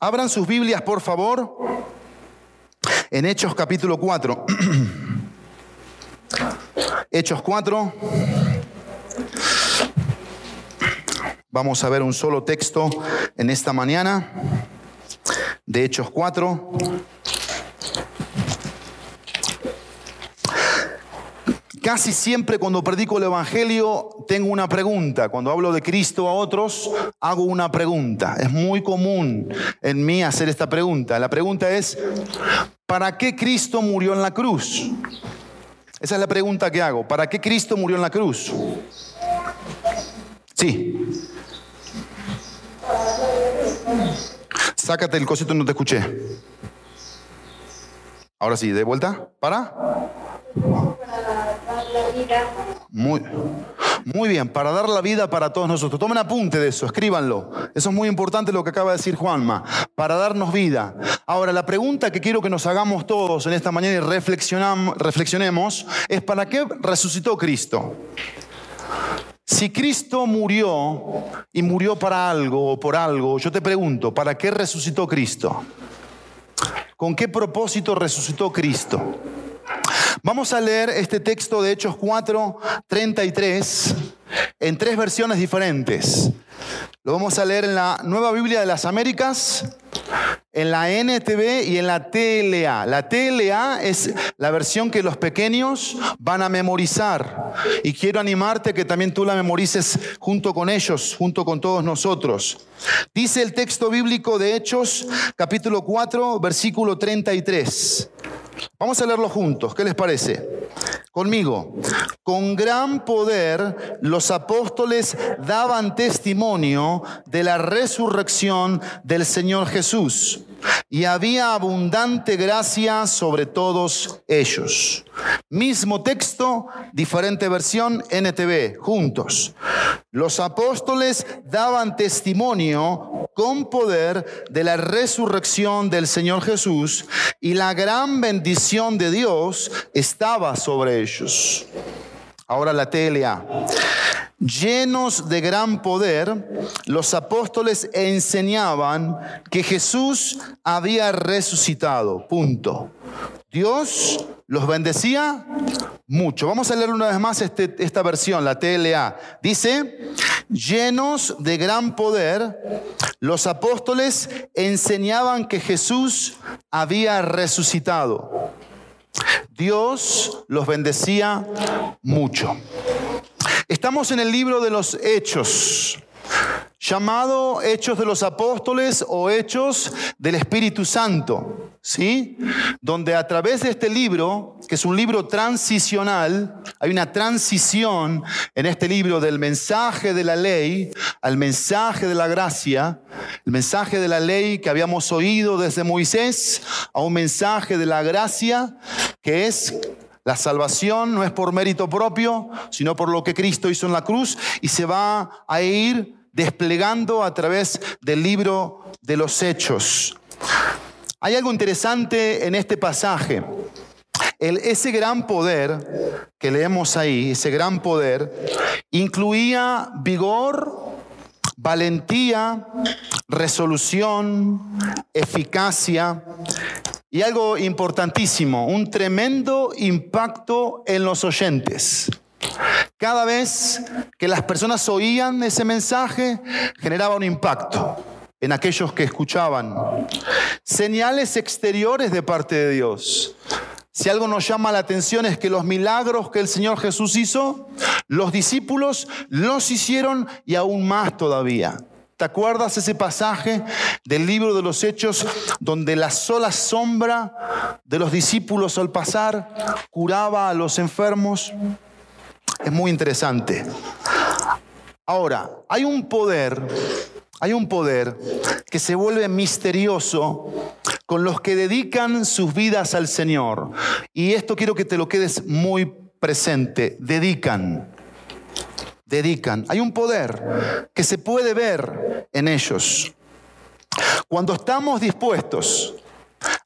Abran sus Biblias, por favor, en Hechos capítulo 4. Hechos 4. Vamos a ver un solo texto en esta mañana de Hechos 4. Casi siempre cuando predico el Evangelio tengo una pregunta. Cuando hablo de Cristo a otros, hago una pregunta. Es muy común en mí hacer esta pregunta. La pregunta es, ¿para qué Cristo murió en la cruz? Esa es la pregunta que hago. ¿Para qué Cristo murió en la cruz? Sí. Sácate el cosito, no te escuché. Ahora sí, de vuelta. ¿Para? Muy, muy bien, para dar la vida para todos nosotros. Tomen apunte de eso, escríbanlo. Eso es muy importante lo que acaba de decir Juanma, para darnos vida. Ahora, la pregunta que quiero que nos hagamos todos en esta mañana y reflexionemos es, ¿para qué resucitó Cristo? Si Cristo murió y murió para algo o por algo, yo te pregunto, ¿para qué resucitó Cristo? ¿Con qué propósito resucitó Cristo? Vamos a leer este texto de Hechos 4, 33 en tres versiones diferentes. Lo vamos a leer en la Nueva Biblia de las Américas, en la NTV y en la TLA. La TLA es la versión que los pequeños van a memorizar. Y quiero animarte que también tú la memorices junto con ellos, junto con todos nosotros. Dice el texto bíblico de Hechos, capítulo 4, versículo 33. Vamos a leerlo juntos, ¿qué les parece? Conmigo. Con gran poder los apóstoles daban testimonio de la resurrección del Señor Jesús y había abundante gracia sobre todos ellos. Mismo texto, diferente versión, NTV, juntos. Los apóstoles daban testimonio con poder de la resurrección del Señor Jesús y la gran bendición de Dios estaba sobre ellos. Ahora la TLA. Llenos de gran poder, los apóstoles enseñaban que Jesús había resucitado. Punto. Dios los bendecía mucho. Vamos a leer una vez más este, esta versión, la TLA. Dice, llenos de gran poder, los apóstoles enseñaban que Jesús había resucitado. Dios los bendecía mucho. Estamos en el libro de los Hechos, llamado Hechos de los Apóstoles o Hechos del Espíritu Santo, ¿sí? Donde a través de este libro, que es un libro transicional, hay una transición en este libro del mensaje de la ley al mensaje de la gracia, el mensaje de la ley que habíamos oído desde Moisés a un mensaje de la gracia que es la salvación no es por mérito propio, sino por lo que Cristo hizo en la cruz y se va a ir desplegando a través del libro de los hechos. Hay algo interesante en este pasaje. ese gran poder que leemos ahí, ese gran poder, incluía vigor, valentía, resolución, eficacia y algo importantísimo, un tremendo impacto en los oyentes. Cada vez que las personas oían ese mensaje, generaba un impacto en aquellos que escuchaban. Señales exteriores de parte de Dios. Si algo nos llama la atención es que los milagros que el Señor Jesús hizo, los discípulos los hicieron y aún más todavía. ¿Te acuerdas ese pasaje del libro de los Hechos donde la sola sombra de los discípulos al pasar curaba a los enfermos? Es muy interesante. Ahora, hay un poder, hay un poder que se vuelve misterioso con los que dedican sus vidas al Señor. Y esto quiero que te lo quedes muy presente. Dedican dedican. Hay un poder que se puede ver en ellos. Cuando estamos dispuestos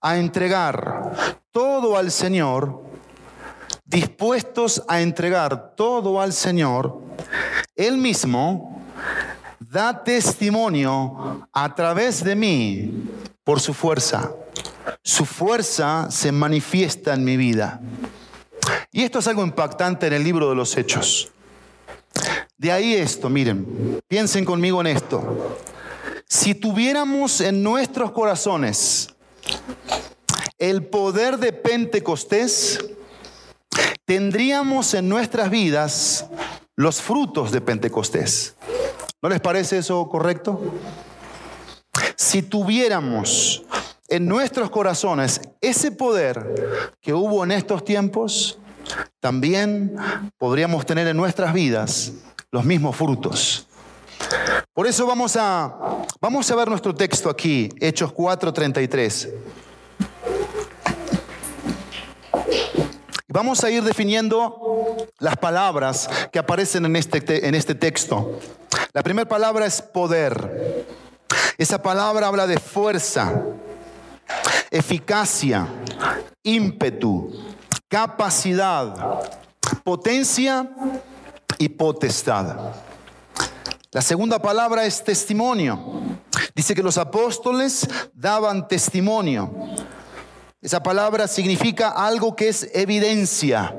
a entregar todo al Señor, dispuestos a entregar todo al Señor, Él mismo da testimonio a través de mí por su fuerza. Su fuerza se manifiesta en mi vida. Y esto es algo impactante en el libro de los Hechos. De ahí esto, miren, piensen conmigo en esto. Si tuviéramos en nuestros corazones el poder de Pentecostés, tendríamos en nuestras vidas los frutos de Pentecostés. ¿No les parece eso correcto? Si tuviéramos en nuestros corazones ese poder que hubo en estos tiempos, también podríamos tener en nuestras vidas los mismos frutos. Por eso vamos a, vamos a ver nuestro texto aquí, Hechos 4:33. Vamos a ir definiendo las palabras que aparecen en este, en este texto. La primera palabra es poder. Esa palabra habla de fuerza, eficacia, ímpetu, capacidad, potencia y potestad. La segunda palabra es testimonio. Dice que los apóstoles daban testimonio. Esa palabra significa algo que es evidencia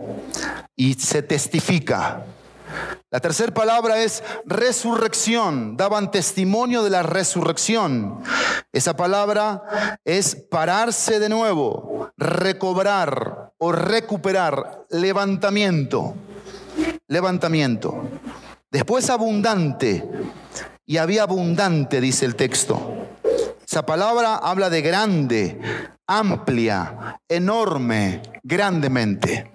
y se testifica. La tercera palabra es resurrección. Daban testimonio de la resurrección. Esa palabra es pararse de nuevo, recobrar o recuperar, levantamiento. Levantamiento. Después abundante. Y había abundante, dice el texto. Esa palabra habla de grande, amplia, enorme, grandemente.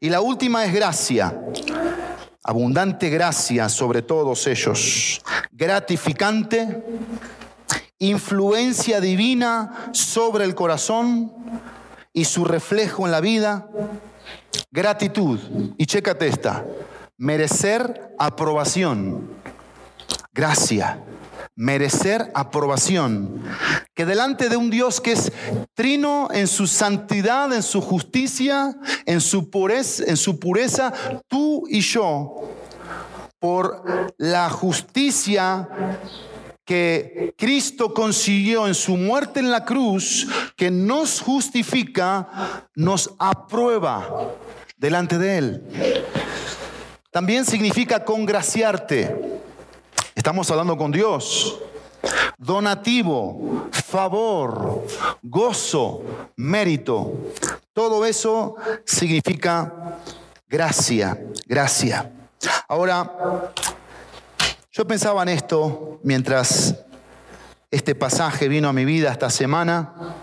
Y la última es gracia. Abundante gracia sobre todos ellos. Gratificante, influencia divina sobre el corazón y su reflejo en la vida. Gratitud. Y chécate esta. Merecer aprobación. Gracia merecer aprobación. Que delante de un Dios que es trino en su santidad, en su justicia, en su pureza, en su pureza tú y yo, por la justicia que Cristo consiguió en su muerte en la cruz, que nos justifica, nos aprueba delante de Él. También significa congraciarte Estamos hablando con Dios. Donativo, favor, gozo, mérito. Todo eso significa gracia, gracia. Ahora, yo pensaba en esto mientras este pasaje vino a mi vida esta semana.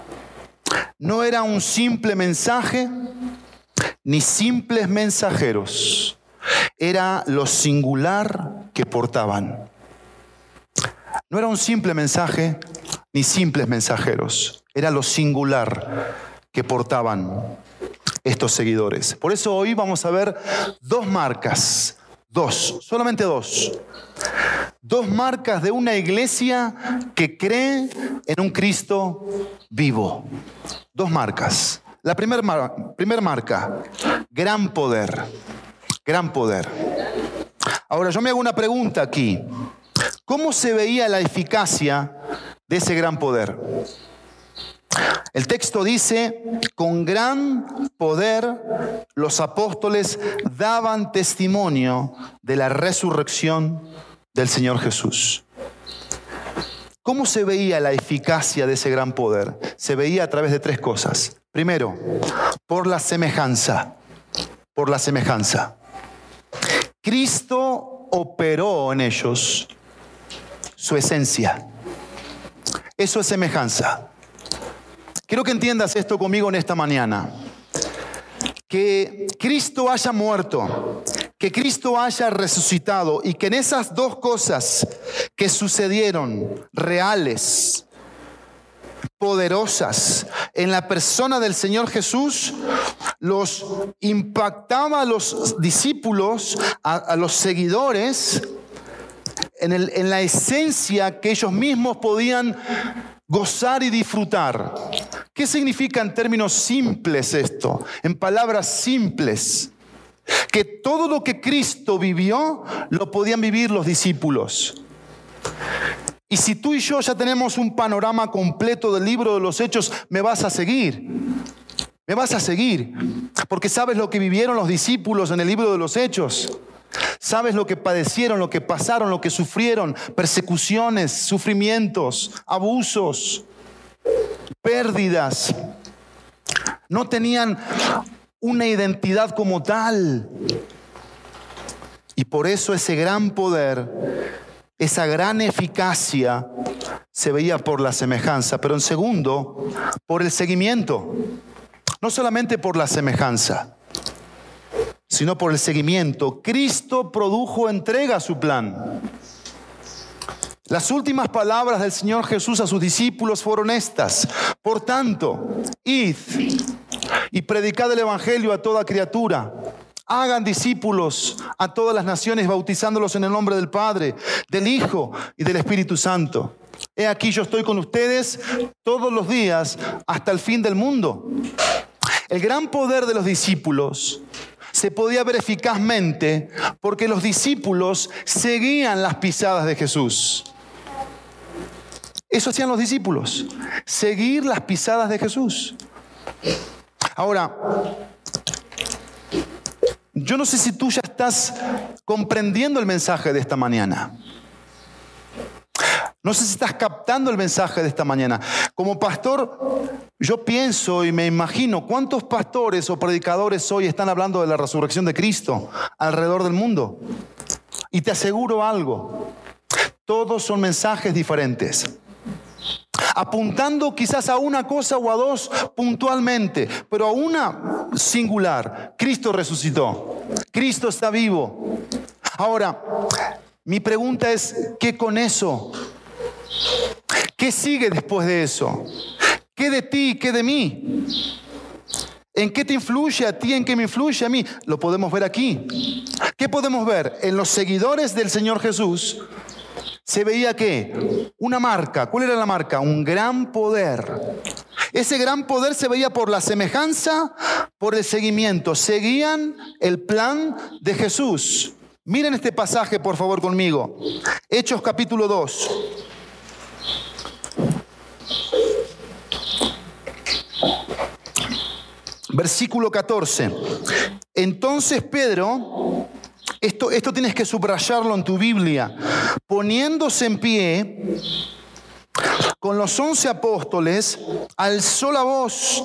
No era un simple mensaje ni simples mensajeros. Era lo singular que portaban. No era un simple mensaje ni simples mensajeros, era lo singular que portaban estos seguidores. Por eso hoy vamos a ver dos marcas, dos, solamente dos. Dos marcas de una iglesia que cree en un Cristo vivo. Dos marcas. La primera primer marca, gran poder, gran poder. Ahora yo me hago una pregunta aquí. ¿Cómo se veía la eficacia de ese gran poder? El texto dice, con gran poder los apóstoles daban testimonio de la resurrección del Señor Jesús. ¿Cómo se veía la eficacia de ese gran poder? Se veía a través de tres cosas. Primero, por la semejanza, por la semejanza. Cristo operó en ellos su esencia. Eso es semejanza. Quiero que entiendas esto conmigo en esta mañana. Que Cristo haya muerto, que Cristo haya resucitado y que en esas dos cosas que sucedieron, reales, poderosas, en la persona del Señor Jesús, los impactaba a los discípulos, a, a los seguidores, en, la esencia que ellos mismos podían gozar y disfrutar. ¿Qué significa en términos simples esto? En palabras simples. Que todo lo que Cristo vivió lo podían vivir los discípulos. Y si tú y yo ya tenemos un panorama completo del libro de los hechos, me vas a seguir. Me vas a seguir. Porque sabes lo que vivieron los discípulos en el libro de los hechos. Sabes lo que padecieron, lo que pasaron, lo que sufrieron. Persecuciones, sufrimientos, abusos, pérdidas. No tenían una identidad como tal. Y por eso ese gran poder, esa gran eficacia se veía por la semejanza, pero en segundo, por el seguimiento. No solamente por la semejanza, sino por el seguimiento. Cristo produjo entrega a su plan. Las últimas palabras del Señor Jesús a sus discípulos fueron estas. Por tanto, id y predicad el Evangelio a toda criatura. Hagan discípulos a todas las naciones, bautizándolos en el nombre del Padre, del Hijo y del Espíritu Santo. He aquí yo estoy con ustedes todos los días hasta el fin del mundo. El gran poder de los discípulos se podía ver eficazmente porque los discípulos seguían las pisadas de Jesús. Eso hacían los discípulos, seguir las pisadas de Jesús. Ahora, yo no sé si tú ya estás comprendiendo el mensaje de esta mañana. No sé si estás captando el mensaje de esta mañana. Como pastor, yo pienso y me imagino cuántos pastores o predicadores hoy están hablando de la resurrección de Cristo alrededor del mundo. Y te aseguro algo, todos son mensajes diferentes apuntando quizás a una cosa o a dos puntualmente, pero a una singular. Cristo resucitó, Cristo está vivo. Ahora, mi pregunta es, ¿qué con eso? ¿Qué sigue después de eso? ¿Qué de ti, qué de mí? ¿En qué te influye a ti? ¿En qué me influye a mí? Lo podemos ver aquí. ¿Qué podemos ver? En los seguidores del Señor Jesús se veía que una marca, ¿cuál era la marca? Un gran poder. Ese gran poder se veía por la semejanza, por el seguimiento. Seguían el plan de Jesús. Miren este pasaje, por favor, conmigo. Hechos capítulo 2. Versículo 14. Entonces Pedro esto, esto tienes que subrayarlo en tu Biblia. Poniéndose en pie con los once apóstoles, alzó la voz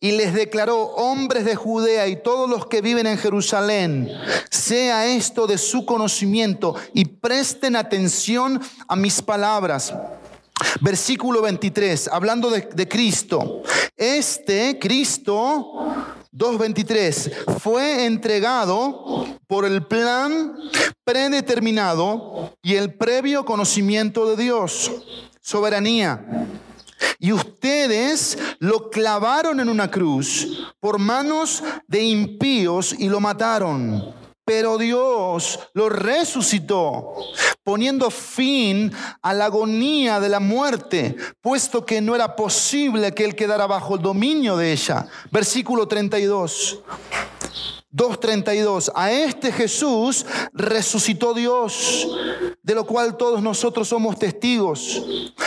y les declaró, hombres de Judea y todos los que viven en Jerusalén, sea esto de su conocimiento y presten atención a mis palabras. Versículo 23, hablando de, Cristo. Este Cristo 2.23, fue entregado por el plan predeterminado y el previo conocimiento de Dios, soberanía. Y ustedes lo clavaron en una cruz por manos de impíos y lo mataron. Pero Dios lo resucitó, poniendo fin a la agonía de la muerte, puesto que no era posible que él quedara bajo el dominio de ella. Versículo 32. 2.32, a este Jesús resucitó Dios, de lo cual todos nosotros somos testigos.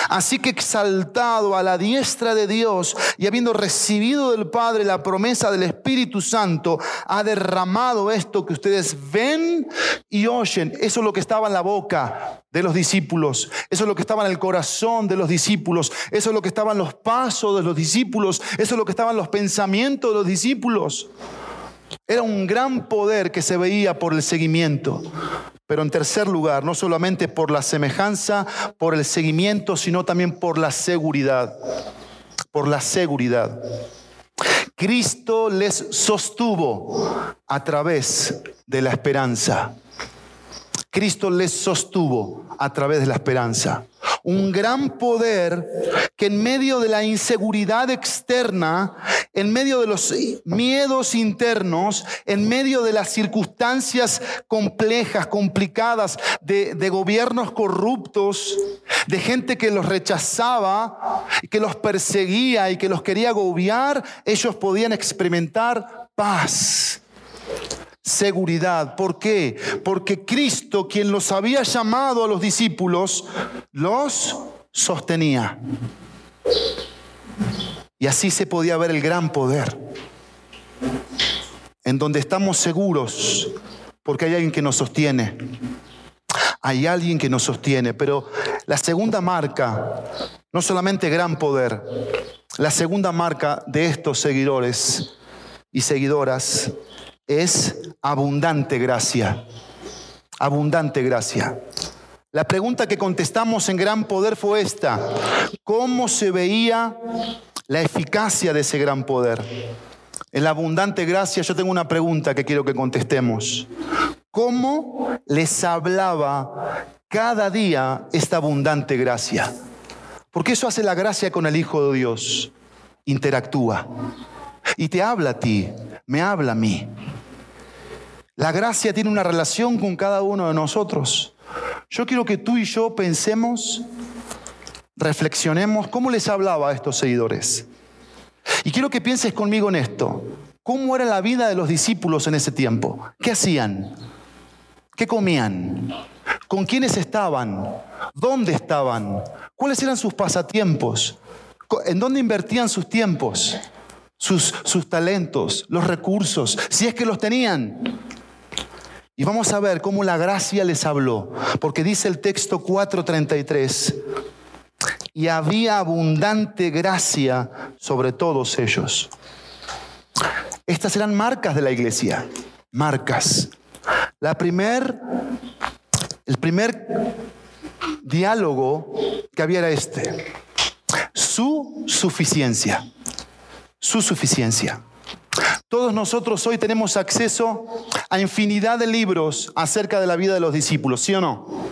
Así que exaltado a la diestra de Dios y habiendo recibido del Padre la promesa del Espíritu Santo, ha derramado esto que ustedes ven y oyen. Eso es lo que estaba en la boca de los discípulos. Eso es lo que estaba en el corazón de los discípulos. Eso es lo que estaba en los pasos de los discípulos. Eso es lo que estaba en los pensamientos de los discípulos. Era un gran poder que se veía por el seguimiento. Pero en tercer lugar, no solamente por la semejanza, por el seguimiento, sino también por la seguridad. Por la seguridad. Cristo les sostuvo a través de la esperanza. Cristo les sostuvo a través de la esperanza un gran poder que en medio de la inseguridad externa, en medio de los miedos internos, en medio de las circunstancias complejas, complicadas, de, gobiernos corruptos, de gente que los rechazaba, que los perseguía y que los quería agobiar, ellos podían experimentar paz seguridad. ¿Por qué? Porque Cristo, quien los había llamado a los discípulos, los sostenía. Y así se podía ver el gran poder, en donde estamos seguros, porque hay alguien que nos sostiene. Hay alguien que nos sostiene, pero la segunda marca, no solamente gran poder, la segunda marca de estos seguidores y seguidoras es abundante gracia. Abundante gracia. La pregunta que contestamos en gran poder fue esta. ¿Cómo se veía la eficacia de ese gran poder? En la abundante gracia yo tengo una pregunta que quiero que contestemos. ¿Cómo les hablaba cada día esta abundante gracia? Porque eso hace la gracia con el Hijo de Dios. Interactúa. Y te habla a ti, me habla a mí. La gracia tiene una relación con cada uno de nosotros. Yo quiero que tú y yo pensemos, reflexionemos cómo les hablaba a estos seguidores. Y quiero que pienses conmigo en esto. ¿Cómo era la vida de los discípulos en ese tiempo? ¿Qué hacían? ¿Qué comían? ¿Con quiénes estaban? ¿Dónde estaban? ¿Cuáles eran sus pasatiempos? ¿En dónde invertían sus tiempos? Sus, sus talentos, los recursos, si es que los tenían. Y vamos a ver cómo la gracia les habló, porque dice el texto 4:33, y había abundante gracia sobre todos ellos. Estas eran marcas de la iglesia, marcas. La primer, el primer diálogo que había era este, su suficiencia, su suficiencia. Todos nosotros hoy tenemos acceso a infinidad de libros acerca de la vida de los discípulos, ¿sí o no?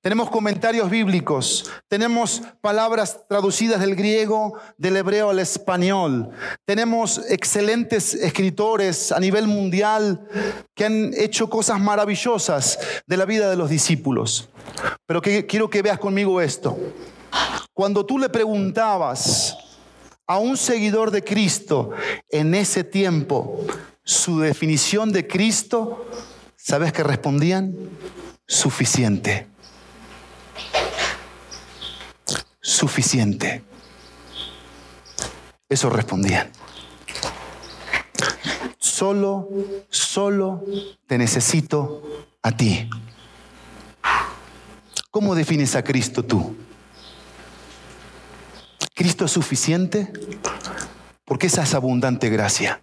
Tenemos comentarios bíblicos, tenemos palabras traducidas del griego, del hebreo al español, tenemos excelentes escritores a nivel mundial que han hecho cosas maravillosas de la vida de los discípulos. Pero quiero que veas conmigo esto. Cuando tú le preguntabas a un seguidor de Cristo en ese tiempo su definición de Cristo, ¿sabes qué respondían? Suficiente. Suficiente. Eso respondían. Solo, solo te necesito a ti. ¿Cómo defines a Cristo tú? ¿Cristo es suficiente? Porque esa es abundante gracia.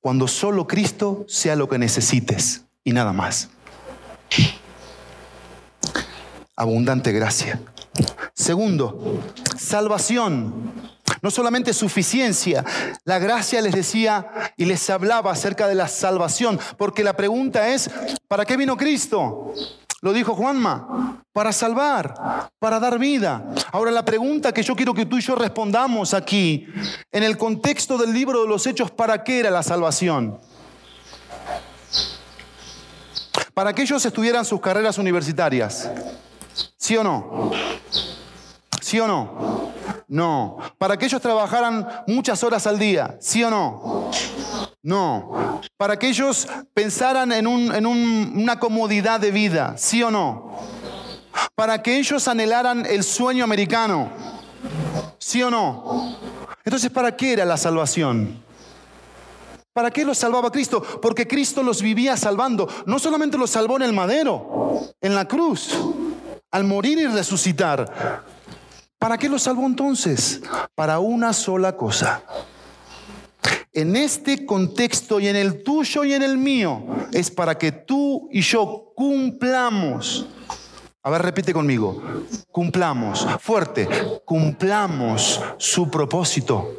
Cuando solo Cristo sea lo que necesites y nada más. Abundante gracia. Segundo, salvación. No solamente suficiencia, la gracia les decía y les hablaba acerca de la salvación, porque la pregunta es, ¿para qué vino Cristo? Lo dijo Juanma, para salvar, para dar vida. Ahora la pregunta que yo quiero que tú y yo respondamos aquí, en el contexto del libro de los Hechos, ¿para qué era la salvación? Para que ellos estudiaran sus carreras universitarias. ¿Sí o no? ¿Sí o no? No. Para que ellos trabajaran muchas horas al día. ¿Sí o no? No. Para que ellos pensaran en, una comodidad de vida, ¿sí o no? Para que ellos anhelaran el sueño americano, ¿sí o no? Entonces, ¿para qué era la salvación? ¿Para qué los salvaba Cristo? Porque Cristo los vivía salvando. No solamente los salvó en el madero, en la cruz, al morir y resucitar. ¿Para qué los salvó entonces? Para una sola cosa en este contexto y en el tuyo y en el mío, es para que tú y yo cumplamos. A ver, repite conmigo. Cumplamos, fuerte, cumplamos su propósito.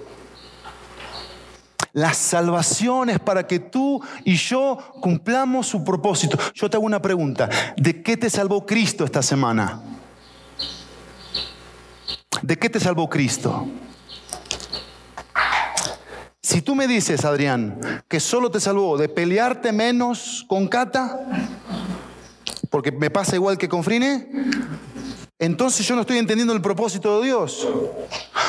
La salvación es para que tú y yo cumplamos su propósito. Yo te hago una pregunta. ¿De qué te salvó Cristo esta semana? ¿De qué te salvó Cristo? Si tú me dices, Adrián, que solo te salvó de pelearte menos con Cata, porque me pasa igual que con Frine, entonces yo no estoy entendiendo el propósito de Dios.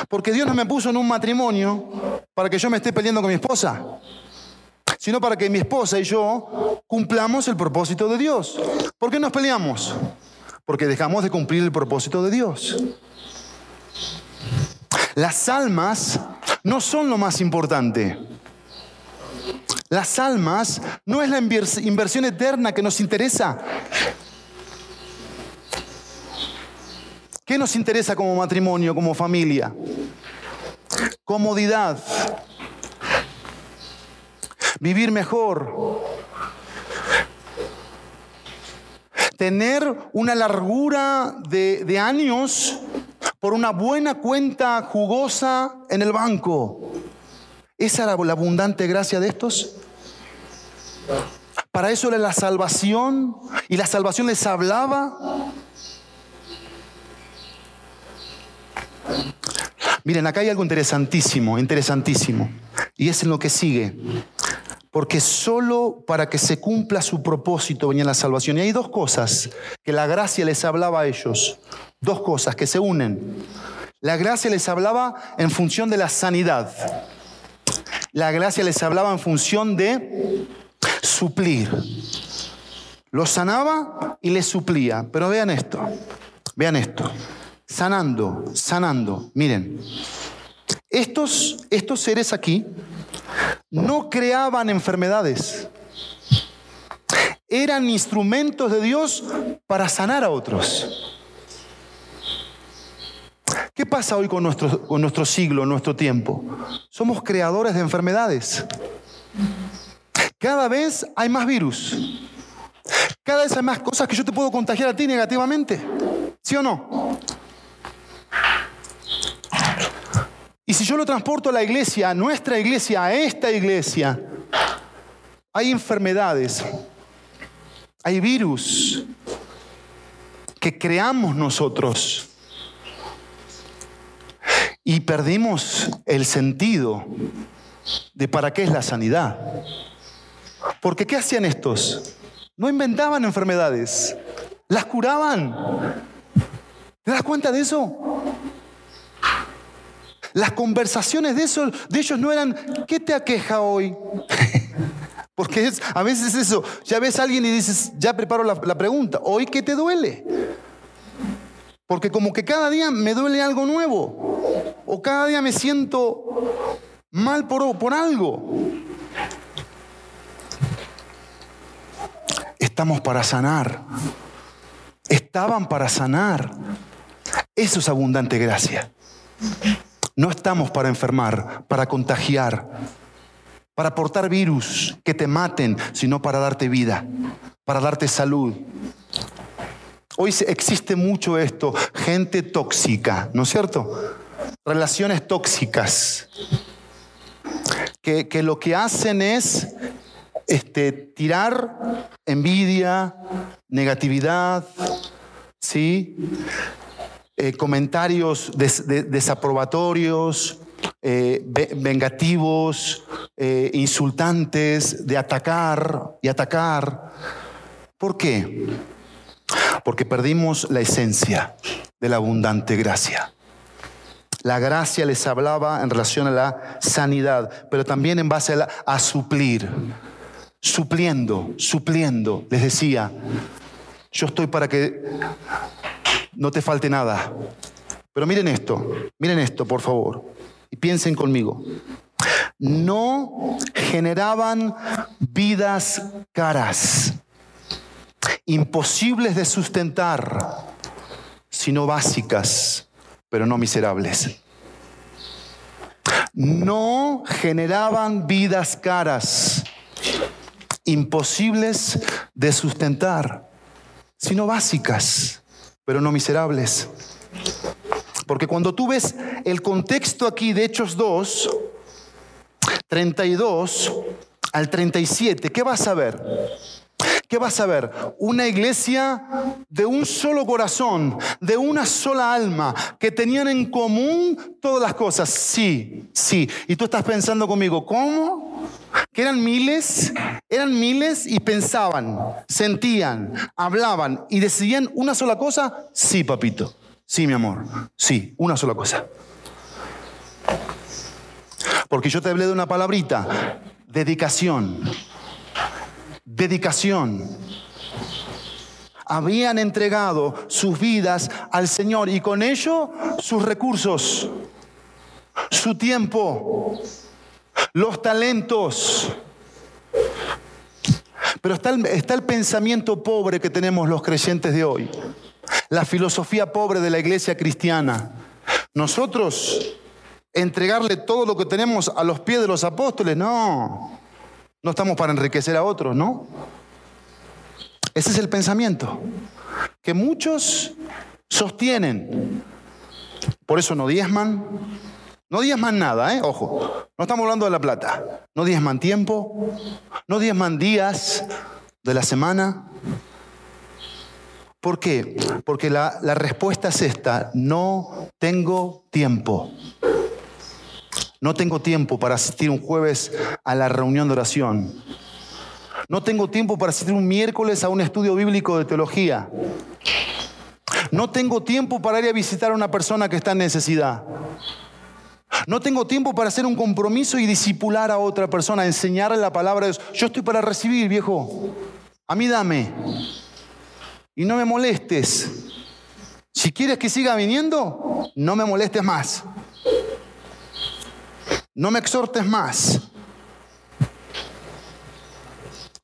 Porque Dios no me puso en un matrimonio para que yo me esté peleando con mi esposa. sino para que mi esposa y yo cumplamos el propósito de Dios. ¿Por qué nos peleamos? Porque dejamos de cumplir el propósito de Dios. Las almas no son lo más importante. Las almas no es la inversión eterna que nos interesa. ¿Qué nos interesa como matrimonio, como familia? Comodidad. Vivir mejor. Tener una largura de, años por una buena cuenta jugosa en el banco. ¿Esa era la abundante gracia de estos? Para eso era la salvación y la salvación les hablaba. Miren, acá hay algo interesantísimo, interesantísimo. Y es en lo que sigue. Porque solo para que se cumpla su propósito venía la salvación. Y hay dos cosas que la gracia les hablaba a ellos. Dos cosas que se unen. La gracia les hablaba en función de la sanidad. La gracia les hablaba en función de suplir. Los sanaba y les suplía. Pero vean esto, vean esto. Sanando, sanando. Miren, estos, estos seres aquí no creaban enfermedades. Eran instrumentos de Dios para sanar a otros. ¿Qué pasa hoy con nuestro, con nuestro siglo, nuestro tiempo? Somos creadores de enfermedades. Cada vez hay más virus. Cada vez hay más cosas que yo te puedo contagiar a ti negativamente. ¿Sí o no? Y si yo lo transporto a la iglesia, a nuestra iglesia, a esta iglesia, hay enfermedades, hay virus que creamos nosotros y perdimos el sentido de para qué es la sanidad. Porque ¿qué hacían estos? No inventaban enfermedades, las curaban. ¿Te das cuenta de eso? Las conversaciones de, eso, de ellos no eran, ¿qué te aqueja hoy? Porque es, a veces es eso, ya ves a alguien y dices, ya preparo la, la pregunta, ¿hoy qué te duele? Porque como que cada día me duele algo nuevo. O cada día me siento mal por, por algo. Estamos para sanar. Estaban para sanar. Eso es abundante gracia. No estamos para enfermar, para contagiar, para portar virus que te maten, sino para darte vida, para darte salud, Hoy existe mucho esto, gente tóxica, ¿no es cierto? Relaciones tóxicas, que, lo que hacen es este, tirar envidia, negatividad, ¿sí? Eh, comentarios desaprobatorios, eh, vengativos, eh, insultantes, de atacar y atacar. ¿Por qué? Porque perdimos la esencia de la abundante gracia. La gracia les hablaba en relación a la sanidad, pero también en base a, suplir, supliendo, supliendo. Les decía, yo estoy para que no te falte nada. Pero miren esto, miren esto, por favor, y piensen conmigo. No generaban vidas caras imposibles de sustentar, sino básicas, pero no miserables. No generaban vidas caras, imposibles de sustentar, sino básicas, pero no miserables. Porque cuando tú ves el contexto aquí de Hechos 2, 32 al 37, ¿qué vas a ver? ¿Qué vas a ver? Una iglesia de un solo corazón, de una sola alma, que tenían en común todas las cosas. Sí, sí. Y tú estás pensando conmigo, ¿cómo? Que eran miles, eran miles y pensaban, sentían, hablaban y decidían una sola cosa. Sí, papito. Sí, mi amor. Sí, una sola cosa. Porque yo te hablé de una palabrita dedicación. Dedicación. Habían entregado sus vidas al Señor y con ello sus recursos, su tiempo, los talentos. Pero está el, está el, pensamiento pobre que tenemos los creyentes de hoy, la filosofía pobre de la iglesia cristiana. Nosotros entregarle todo lo que tenemos a los pies de los apóstoles, no. No estamos para enriquecer a otros, ¿no? Ese es el pensamiento que muchos sostienen. Por eso no diezman. No diezman nada, ¿eh? Ojo, no estamos hablando de la plata. No diezman tiempo, no diezman días de la semana. ¿Por qué? Porque la, la respuesta es esta, no tengo tiempo. No tengo tiempo para asistir un jueves a la reunión de oración. No tengo tiempo para asistir un miércoles a un estudio bíblico de teología. No tengo tiempo para ir a visitar a una persona que está en necesidad. No tengo tiempo para hacer un compromiso y disipular a otra persona, enseñarle la palabra de Dios. Yo estoy para recibir, viejo. A mí dame. Y no me molestes. Si quieres que siga viniendo, no me molestes más. No me exhortes más.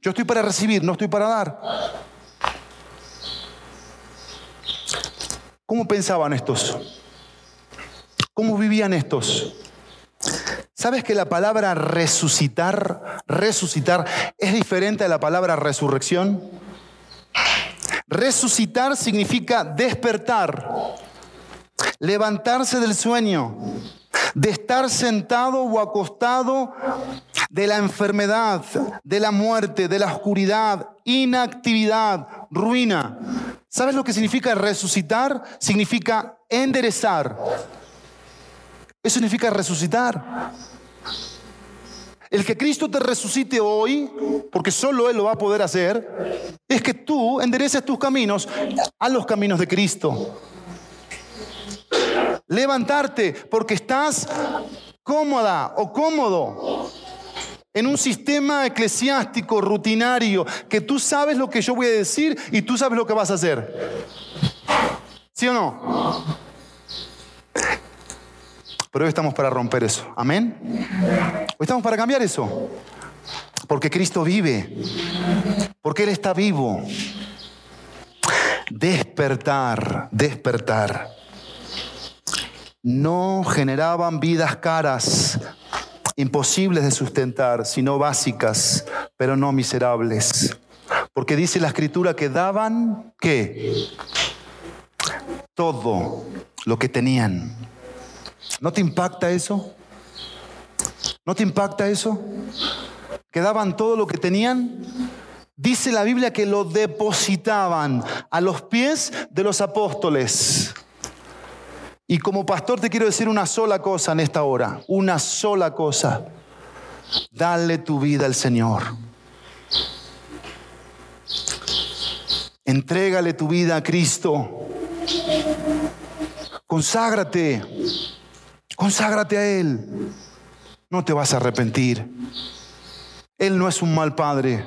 Yo estoy para recibir, no estoy para dar. ¿Cómo pensaban estos? ¿Cómo vivían estos? ¿Sabes que la palabra resucitar, resucitar, es diferente a la palabra resurrección? Resucitar significa despertar, levantarse del sueño, de estar sentado o acostado de la enfermedad, de la muerte, de la oscuridad, inactividad, ruina. ¿Sabes lo que significa resucitar? Significa enderezar. Eso significa resucitar. El que Cristo te resucite hoy, porque solo Él lo va a poder hacer, es que tú endereces tus caminos a los caminos de Cristo levantarte porque estás cómoda o cómodo en un sistema eclesiástico rutinario que tú sabes lo que yo voy a decir y tú sabes lo que vas a hacer. ¿Sí o no? Pero hoy estamos para romper eso. Amén. Hoy estamos para cambiar eso. Porque Cristo vive. Porque Él está vivo. Despertar, despertar no generaban vidas caras, imposibles de sustentar, sino básicas, pero no miserables. Porque dice la escritura que daban, ¿qué? Todo lo que tenían. ¿No te impacta eso? ¿No te impacta eso? ¿Que daban todo lo que tenían? Dice la Biblia que lo depositaban a los pies de los apóstoles. Y como pastor te quiero decir una sola cosa en esta hora, una sola cosa. Dale tu vida al Señor. Entrégale tu vida a Cristo. Conságrate. Conságrate a Él. No te vas a arrepentir. Él no es un mal padre.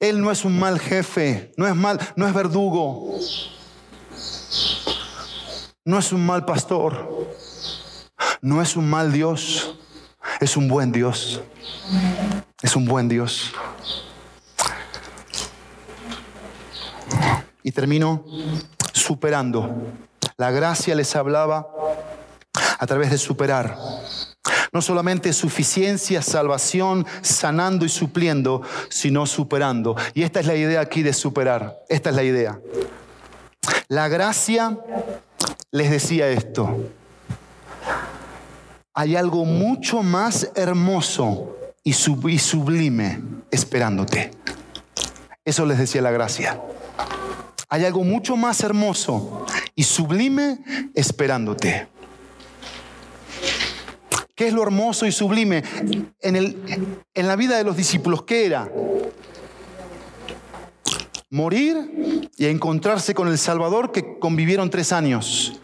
Él no es un mal jefe. No es mal, no es verdugo. No es un mal pastor, no es un mal Dios, es un buen Dios. Es un buen Dios. Y termino superando. La gracia les hablaba a través de superar. No solamente suficiencia, salvación, sanando y supliendo, sino superando. Y esta es la idea aquí de superar. Esta es la idea. La gracia les decía esto. Hay algo mucho más hermoso y sublime esperándote. Eso les decía la gracia. Hay algo mucho más hermoso y sublime esperándote. ¿Qué es lo hermoso y sublime en, el, en la vida de los discípulos? ¿Qué era? Morir y encontrarse con el Salvador que convivieron tres años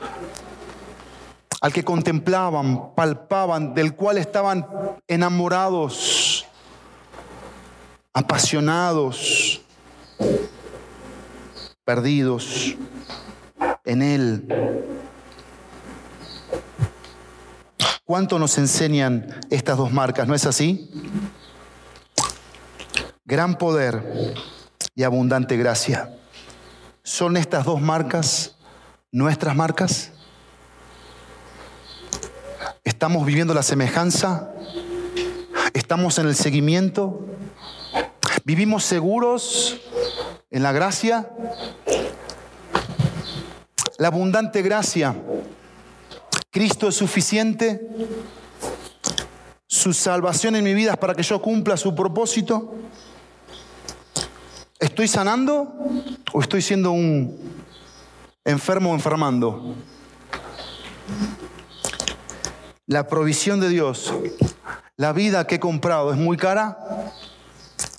al que contemplaban, palpaban, del cual estaban enamorados. apasionados, perdidos en Él. ¿Cuánto nos enseñan estas dos marcas? ¿No es así? Gran poder y abundante gracia. ¿Son estas dos marcas nuestras marcas? ¿Estamos viviendo la semejanza? ¿Estamos en el seguimiento? ¿Vivimos seguros en la gracia? La abundante gracia. Cristo es suficiente. Su salvación en mi vida es para que yo cumpla su propósito. ¿Estoy sanando o estoy siendo un enfermo enfermando? La provisión de Dios, la vida que he comprado es muy cara.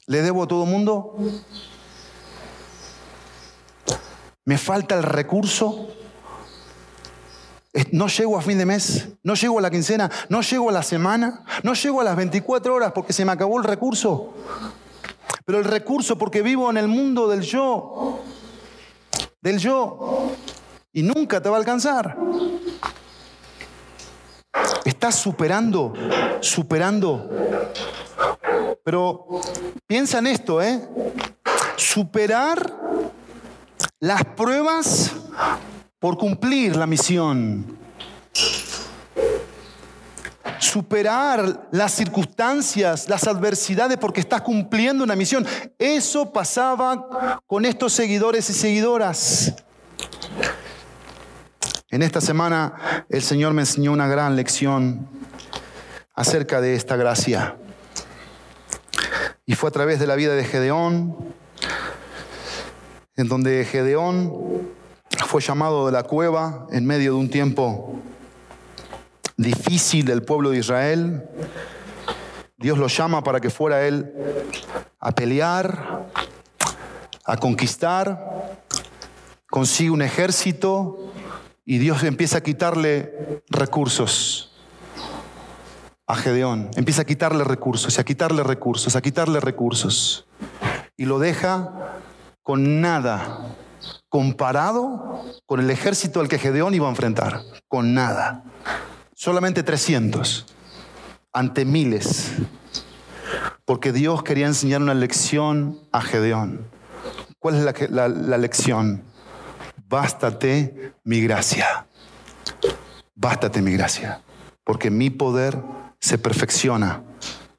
¿Le debo a todo mundo? ¿Me falta el recurso? No llego a fin de mes, no llego a la quincena, no llego a la semana, no llego a las 24 horas porque se me acabó el recurso. Pero el recurso porque vivo en el mundo del yo, del yo, y nunca te va a alcanzar. Estás superando, superando. Pero piensa en esto, ¿eh? Superar las pruebas por cumplir la misión superar las circunstancias, las adversidades, porque estás cumpliendo una misión. Eso pasaba con estos seguidores y seguidoras. En esta semana el Señor me enseñó una gran lección acerca de esta gracia. Y fue a través de la vida de Gedeón, en donde Gedeón fue llamado de la cueva en medio de un tiempo difícil del pueblo de Israel. Dios lo llama para que fuera él a pelear, a conquistar, consigue un ejército y Dios empieza a quitarle recursos a Gedeón. Empieza a quitarle recursos, a quitarle recursos, a quitarle recursos. Y lo deja con nada comparado con el ejército al que Gedeón iba a enfrentar. Con nada solamente 300 ante miles, porque Dios quería enseñar una lección a Gedeón. ¿Cuál es la, la lección? Bástate mi gracia. Bástate mi gracia, porque mi poder se perfecciona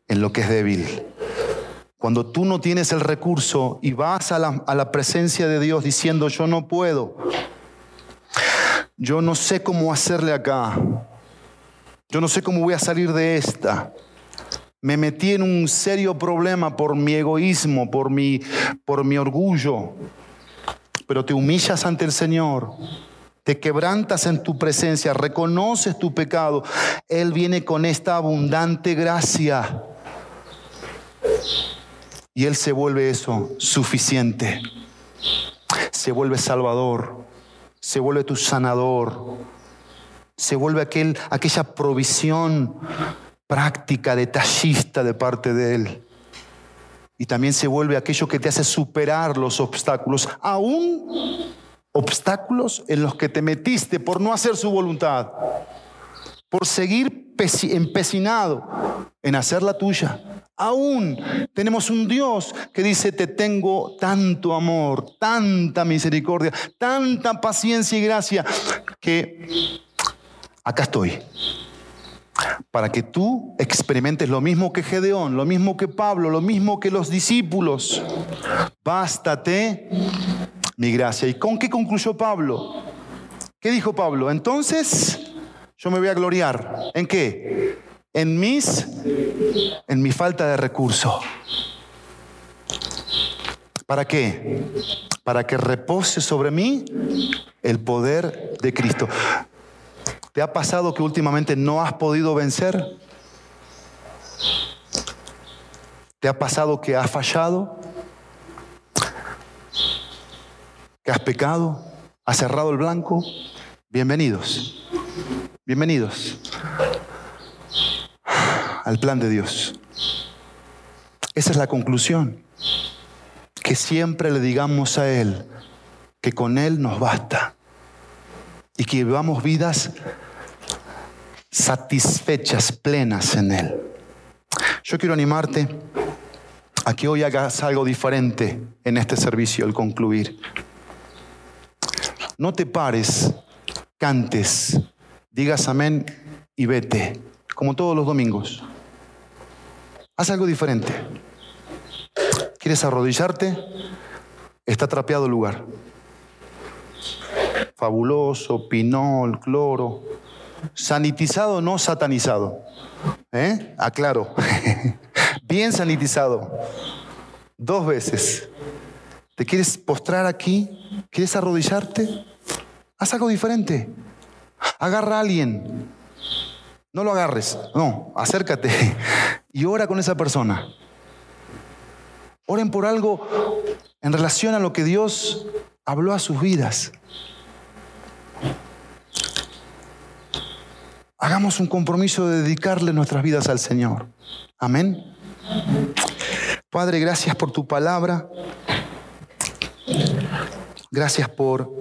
en lo que es débil. Cuando tú no tienes el recurso y vas a la, a la, presencia de Dios diciendo, yo no puedo, yo no sé cómo hacerle acá, yo no sé cómo voy a salir de esta. Me metí en un serio problema por mi egoísmo, por mi, por mi orgullo. Pero te humillas ante el Señor, te quebrantas en tu presencia, reconoces tu pecado. Él viene con esta abundante gracia. Y Él se vuelve eso suficiente. Se vuelve salvador, se vuelve tu sanador se vuelve aquel, aquella provisión práctica, detallista de parte de Él. Y también se vuelve aquello que te hace superar los obstáculos, aún obstáculos en los que te metiste por no hacer su voluntad, por seguir empecinado en hacer la tuya. Aún tenemos un Dios que dice, te tengo tanto amor, tanta misericordia, tanta paciencia y gracia, que acá estoy. Para que tú experimentes lo mismo que Gedeón, lo mismo que Pablo, lo mismo que los discípulos. Bástate mi gracia. ¿Y con qué concluyó Pablo? ¿Qué dijo Pablo? Entonces yo me voy a gloriar. ¿En qué? En mis, en mi falta de recurso. ¿Para qué? Para que repose sobre mí el poder de Cristo. ¿Te ha pasado que últimamente no has podido vencer? ¿Te ha pasado que has fallado? ¿Que has pecado? ¿Has cerrado el blanco? Bienvenidos. Bienvenidos al plan de Dios. Esa es la conclusión. Que siempre le digamos a Él que con Él nos basta y que vivamos vidas satisfechas, plenas en Él. Yo quiero animarte a que hoy hagas algo diferente en este servicio al concluir. No te pares, cantes, digas amén y vete, como todos los domingos. Haz algo diferente. ¿Quieres arrodillarte? Está trapeado el lugar. Fabuloso, pinol, cloro. Sanitizado, no satanizado. ¿Eh? Aclaro. Bien sanitizado. Dos veces. ¿Te quieres postrar aquí? ¿Quieres arrodillarte? Haz algo diferente. Agarra a alguien. No lo agarres. No, acércate y ora con esa persona. Oren por algo en relación a lo que Dios habló a sus vidas. Hagamos un compromiso de dedicarle nuestras vidas al Señor. Amén. Padre, gracias por tu palabra. Gracias por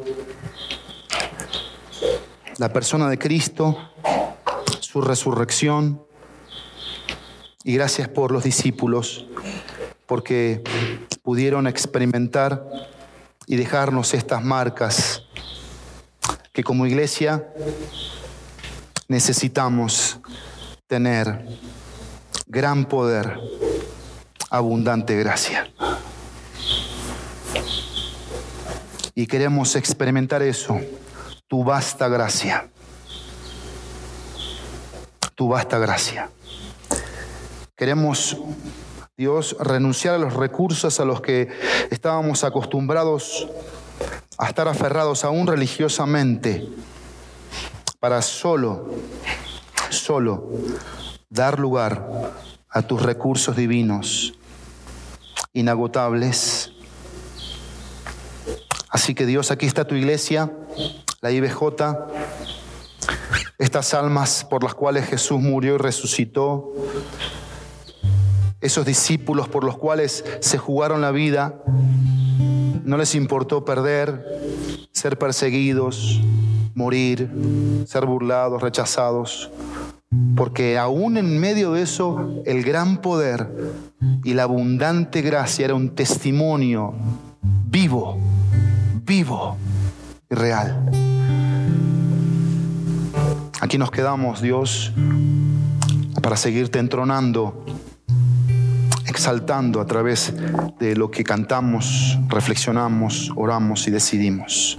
la persona de Cristo, su resurrección. Y gracias por los discípulos, porque pudieron experimentar y dejarnos estas marcas que como iglesia necesitamos tener gran poder, abundante gracia. Y queremos experimentar eso, tu vasta gracia, tu vasta gracia. Queremos, Dios, renunciar a los recursos a los que estábamos acostumbrados a estar aferrados aún religiosamente para solo, solo dar lugar a tus recursos divinos, inagotables. Así que Dios, aquí está tu iglesia, la IBJ, estas almas por las cuales Jesús murió y resucitó, esos discípulos por los cuales se jugaron la vida, no les importó perder, ser perseguidos, morir, ser burlados, rechazados, porque aún en medio de eso el gran poder y la abundante gracia era un testimonio vivo, vivo y real. Aquí nos quedamos, Dios, para seguirte entronando, exaltando a través de lo que cantamos, reflexionamos, oramos y decidimos.